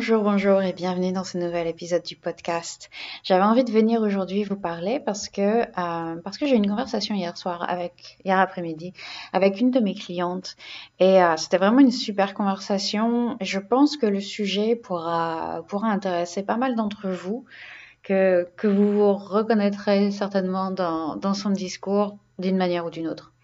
Bonjour, bonjour et bienvenue dans ce nouvel épisode du podcast. J'avais envie de venir aujourd'hui vous parler parce que euh, que j'ai eu une conversation hier soir avec hier après-midi avec une de mes clientes et euh, c'était vraiment une super conversation. Je pense que le sujet pourra pourra intéresser pas mal d'entre vous que que vous vous reconnaîtrez certainement dans dans son discours d'une manière ou d'une autre.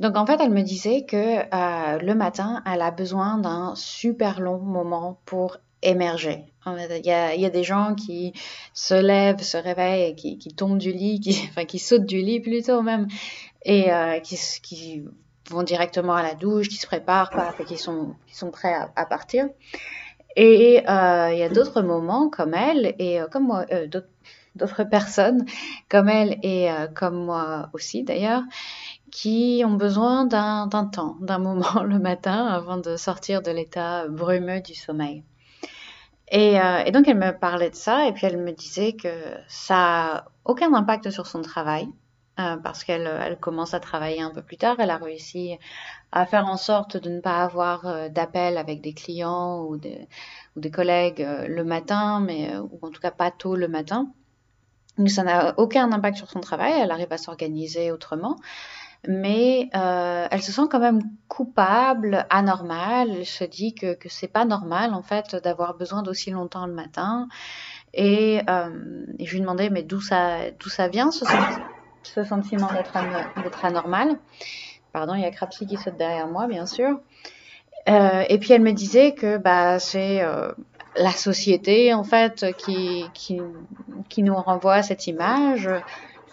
Donc en fait, elle me disait que euh, le matin, elle a besoin d'un super long moment pour émerger. Il y, a, des gens qui se lèvent, se réveillent, qui, qui tombent du lit, qui, enfin qui sautent du lit plutôt même, et euh, qui, qui vont directement à la douche, qui se préparent, qui sont, qui sont prêts à, partir. Et euh, il y a d'autres moments comme elle et euh, comme moi, d'autres personnes comme elle et comme moi aussi d'ailleurs, qui ont besoin d'un temps, d'un moment le matin avant de sortir de l'état brumeux du sommeil. Et, euh, et, donc elle me parlait de ça et puis elle me disait que ça a aucun impact sur son travail euh, parce qu'elle elle commence à travailler un peu plus tard. Elle a réussi à faire en sorte de ne pas avoir euh, d'appel avec des clients ou des, ou des collègues euh, le matin, mais euh, ou en tout cas pas tôt le matin. Donc ça n'a aucun impact sur son travail. Elle arrive à s'organiser autrement mais euh, elle se sent quand même coupable, anormale. Elle se dit que, que c'est pas normal en fait d'avoir besoin d'aussi longtemps le matin. Et, euh, je lui demandais mais d'où ça vient ce, sentiment d'être anormal. Pardon, il y a Crapsy qui saute derrière moi bien sûr. Euh, et puis elle me disait que bah c'est la société en fait qui, qui qui nous renvoie cette image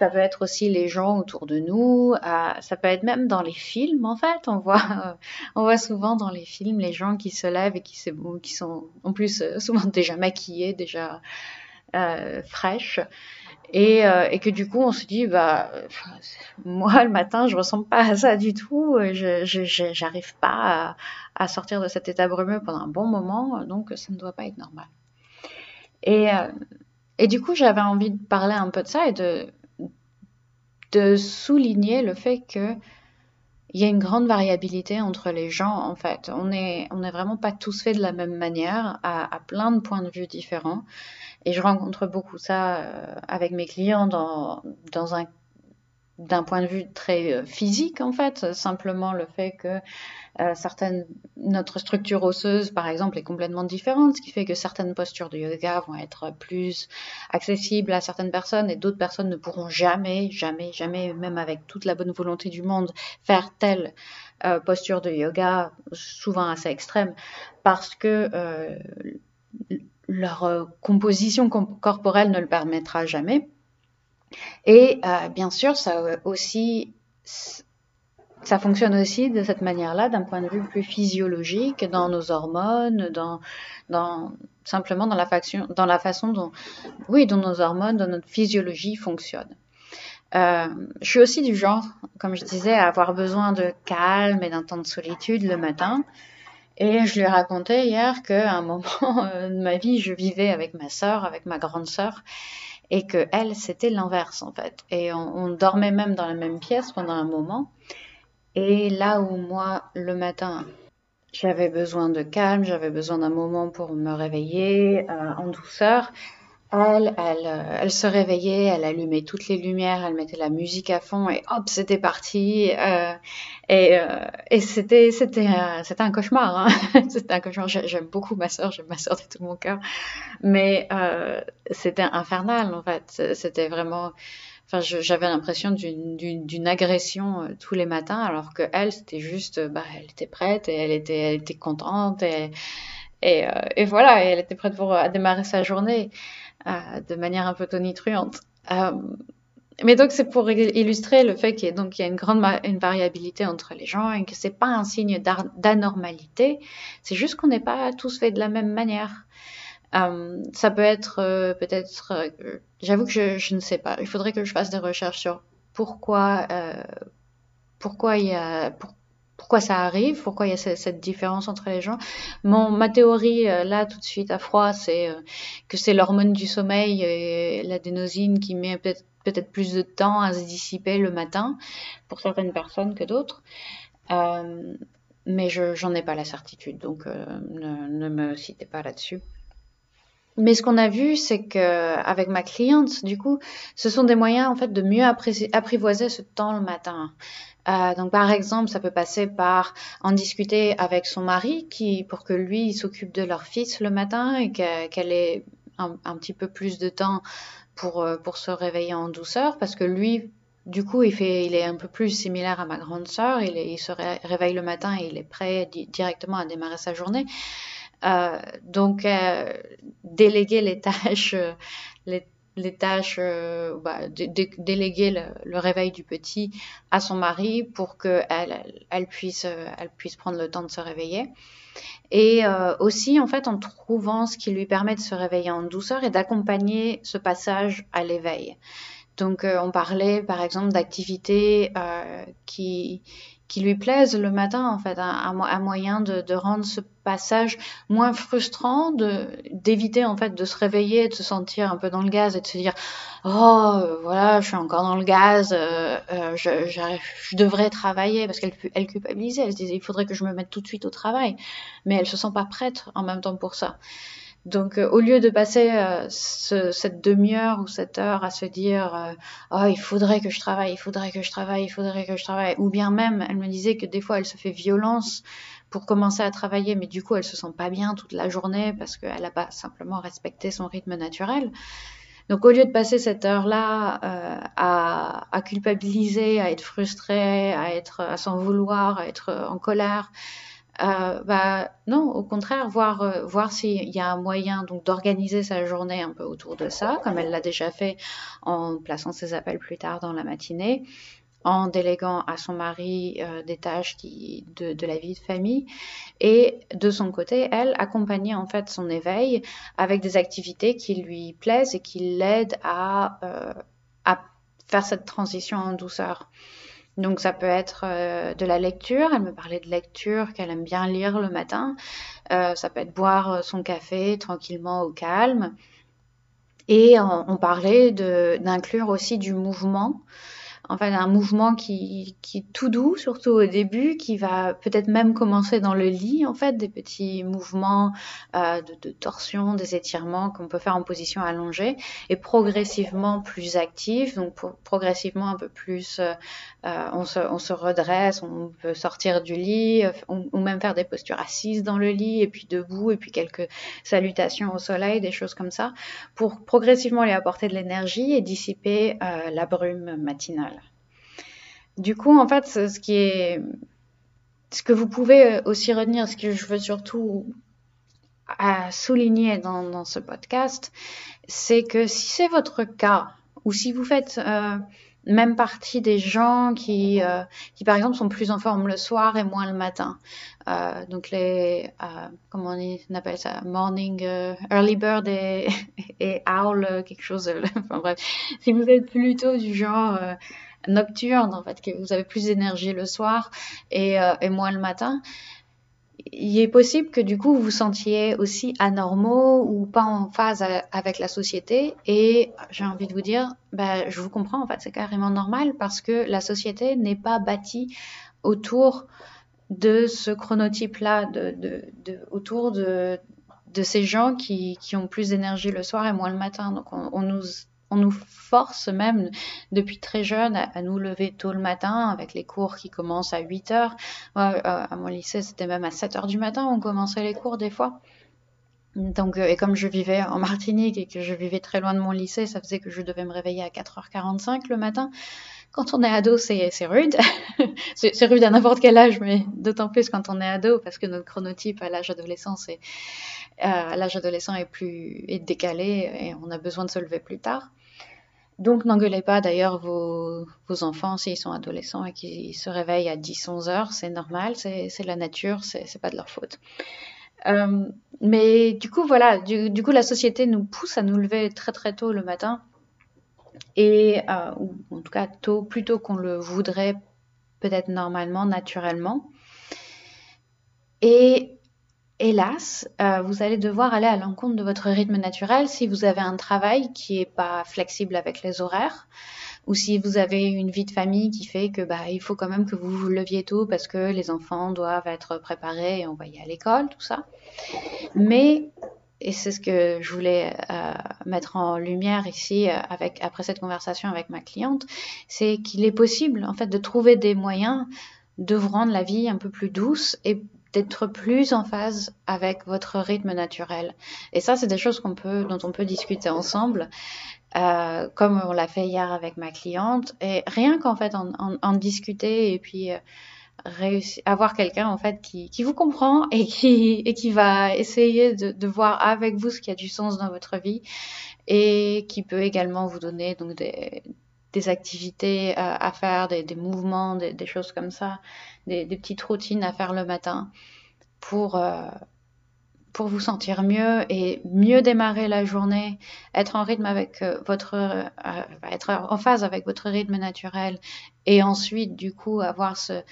ça peut être aussi les gens autour de nous, ça peut être même dans les films en fait. On voit, on voit souvent dans les films les gens qui se lèvent et qui, sont en plus euh, souvent déjà maquillés, déjà euh, fraîches. Et, euh, et, que du coup on se dit bah moi le matin je ressemble pas à ça du tout je j'arrive pas à, sortir de cet état brumeux pendant un bon moment donc ça ne doit pas être normal et et du coup j'avais envie de parler un peu de ça et de de souligner le fait que il y a une grande variabilité entre les gens en fait. On est on n'est vraiment pas tous faits de la même manière à, à, plein de points de vue différents. Et je rencontre beaucoup ça euh, avec mes clients dans dans un d'un point de vue très euh, physique en fait, simplement le fait que euh, certaines notre structure osseuse par exemple est complètement différente, ce qui fait que certaines postures de yoga vont être plus accessibles à certaines personnes et d'autres personnes ne pourront jamais, jamais, jamais, même avec toute la bonne volonté du monde, faire telle euh, posture de yoga, souvent assez extrême, parce que leur composition corporelle ne le permettra jamais. Et euh, bien sûr, ça aussi, ça fonctionne aussi de cette manière-là, d'un point de vue plus physiologique, dans nos hormones, dans simplement dans la, faction, dans la façon dont, oui, dont nos hormones, dont notre physiologie fonctionne. Euh, je suis aussi du genre, comme je disais, à avoir besoin de calme et d'un temps de solitude le matin. Et je lui ai raconté hier qu'à un moment de ma vie, je vivais avec ma sœur, avec ma grande sœur, et que elle c'était l'inverse en fait. Et on, dormait même dans la même pièce pendant un moment. Et là où moi le matin j'avais besoin de calme j'avais besoin d'un moment pour me réveiller euh, en douceur elle, elle, euh, elle se réveillait, elle allumait toutes les lumières, elle mettait la musique à fond et hop, c'était parti. Euh, et euh, et c'était c'était euh, c'était un cauchemar. Hein. c'était un cauchemar. J'aime beaucoup ma sœur, j'aime ma sœur de tout mon cœur, mais euh, c'était infernal en fait. C'était vraiment. Enfin, j'avais l'impression d'une agression tous les matins, alors que elle, c'était juste, bah, elle était prête et elle était, elle était contente et et, et voilà, et elle était prête pour démarrer sa journée euh, de manière un peu tonitruante. Euh, mais donc c'est pour illustrer le fait qu'il y a une grande une variabilité entre les gens et que c'est pas un signe d'anormalité, c'est juste qu'on n'est pas tous faits de la même manière. Euh, ça peut être euh, peut-être, euh, j'avoue que je, ne sais pas. Il faudrait que je fasse des recherches sur pourquoi pourquoi il y a pourquoi ça arrive, pourquoi il y a cette différence entre les gens. Mon, ma théorie, euh, là, tout de suite, à froid, c'est euh, que c'est l'hormone du sommeil, l'adénosine, qui met peut-être peut-être plus de temps à se dissiper le matin pour certaines personnes que d'autres. Euh, mais je j'en ai pas la certitude, donc ne, me citez pas là-dessus. Mais ce qu'on a vu, c'est que avec ma cliente, du coup, ce sont des moyens en fait de mieux apprivoiser ce temps le matin. Euh, donc, par exemple, ça peut passer par en discuter avec son mari, qui pour que lui s'occupe de leur fils le matin et qu'elle ait un, petit peu plus de temps pour euh, pour se réveiller en douceur, parce que lui, du coup, il fait, il est un peu plus similaire à ma grande sœur. Il, il se réveille le matin et il est prêt directement à démarrer sa journée. Euh, donc, euh, déléguer les tâches, euh, bah, déléguer le, réveil du petit à son mari pour qu'elle elle, elle, puisse, elle puisse prendre le temps de se réveiller. Et aussi, en fait, en trouvant ce qui lui permet de se réveiller en douceur et d'accompagner ce passage à l'éveil. Donc, on parlait, par exemple, d'activités qui, qui lui plaisent le matin, en fait, un, moyen de, de, rendre ce passage moins frustrant, d'éviter en fait de se réveiller, de se sentir un peu dans le gaz et de se dire oh voilà je suis encore dans le gaz, euh, euh, je, je, devrais travailler parce qu'elle elle culpabilisait, elle se disait il faudrait que je me mette tout de suite au travail, mais elle se sent pas prête en même temps pour ça. Donc, euh, au lieu de passer euh, ce, cette demi-heure ou cette heure à se dire euh, oh il faudrait que je travaille, il faudrait que je travaille, il faudrait que je travaille, ou bien même elle me disait que des fois elle se fait violence pour commencer à travailler, mais du coup elle se sent pas bien toute la journée parce qu'elle n'a pas simplement respecté son rythme naturel. Donc au lieu de passer cette heure-là euh, à, à, culpabiliser, à être frustrée, à être à s'en vouloir, à être en colère, euh, bah, non, au contraire, voir, euh, voir s'il y a un moyen donc d'organiser sa journée un peu autour de ça, comme elle l'a déjà fait en plaçant ses appels plus tard dans la matinée, en déléguant à son mari euh, des tâches de, la vie de famille, et de son côté, elle accompagner en fait son éveil avec des activités qui lui plaisent et qui l'aident à faire cette transition en douceur. Donc ça peut être euh, de la lecture, elle me parlait de lecture, qu'elle aime bien lire le matin. Euh, ça peut être boire euh, son café tranquillement au calme. Et on, on parlait d'inclure aussi du mouvement fait un mouvement qui, est tout doux, surtout au début, qui va peut-être même commencer dans le lit, en fait, des petits mouvements euh, de, torsion, des étirements qu'on peut faire en position allongée, et progressivement plus actifs, donc progressivement un peu plus, euh, euh, on, se, redresse, on peut sortir du lit, ou même faire des postures assises dans le lit, et puis debout, et puis quelques salutations au soleil, des choses comme ça, pour progressivement lui apporter de l'énergie et dissiper la brume matinale. Du coup, en fait, ce qui est, ce que vous pouvez aussi retenir, ce que je veux surtout souligner dans, ce podcast, c'est que si c'est votre cas, ou si vous faites euh, même partie des gens qui, euh, qui, par exemple, sont plus en forme le soir et moins le matin, euh, donc les, euh, comment on appelle ça, morning, euh, early bird et owl, quelque chose, enfin bref, si vous êtes plutôt du genre nocturne, en fait, que vous avez plus d'énergie le soir et, euh, et, moins le matin, il est possible que du coup vous vous sentiez aussi anormaux ou pas en phase avec la société. Et j'ai envie de vous dire, ben, je vous comprends, en fait, c'est carrément normal parce que la société n'est pas bâtie autour de ce chronotype-là, de, autour de, ces gens qui, ont plus d'énergie le soir et moins le matin. Donc on, on nous on nous force même depuis très jeune à, nous lever tôt le matin avec les cours qui commencent à 8 heures. Euh, à mon lycée, c'était même à 7 heures du matin, on commençait les cours des fois. Donc, euh, et comme je vivais en Martinique et que je vivais très loin de mon lycée, ça faisait que je devais me réveiller à 4h45 le matin. Quand on est ado, c'est rude. c'est rude à n'importe quel âge, mais d'autant plus quand on est ado, parce que notre chronotype à l'âge adolescent, euh, est plus est décalé et on a besoin de se lever plus tard. Donc n'engueulez pas d'ailleurs vos, vos, enfants s'ils sont adolescents et qu'ils se réveillent à 10-11 heures, c'est normal, c'est la nature, c'est pas de leur faute. Euh, mais du coup, voilà, du, coup, la société nous pousse à nous lever très très tôt le matin, et euh, ou en tout cas tôt, plus tôt qu'on le voudrait, peut-être normalement, naturellement. Et hélas, euh, vous allez devoir aller à l'encontre de votre rythme naturel si vous avez un travail qui n'est pas flexible avec les horaires ou si vous avez une vie de famille qui fait que bah il faut quand même que vous vous leviez tôt parce que les enfants doivent être préparés et envoyés à l'école, tout ça. Mais et c'est ce que je voulais euh, mettre en lumière ici euh, après cette conversation avec ma cliente, c'est qu'il est possible en fait de trouver des moyens de vous rendre la vie un peu plus douce et d'être plus en phase avec votre rythme naturel. Et ça, c'est des choses qu'on peut, dont on peut discuter ensemble, euh, comme on l'a fait hier avec ma cliente. Et rien qu'en fait en, en, discuter et puis euh, réussir, avoir quelqu'un en fait qui, qui vous comprend et qui, et qui va essayer de, de voir avec vous ce qui a du sens dans votre vie et qui peut également vous donner donc des, des activités à, faire, des, des mouvements, des, des, choses comme ça, des, des, petites routines à faire le matin pour, euh, pour vous sentir mieux et mieux démarrer la journée, être en rythme avec euh, votre, euh, être en phase avec votre rythme naturel et ensuite du coup avoir ce,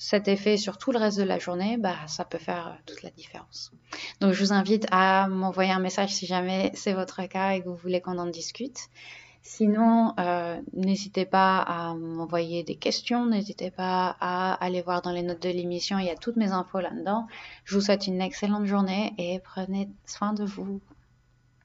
cet effet sur tout le reste de la journée, bah, ça peut faire toute la différence. Donc, je vous invite à m'envoyer un message si jamais c'est votre cas et que vous voulez qu'on en discute. Sinon, euh, n'hésitez pas à m'envoyer des questions, n'hésitez pas à aller voir dans les notes de l'émission, il y a toutes mes infos là-dedans. Je vous souhaite une excellente journée et prenez soin de vous.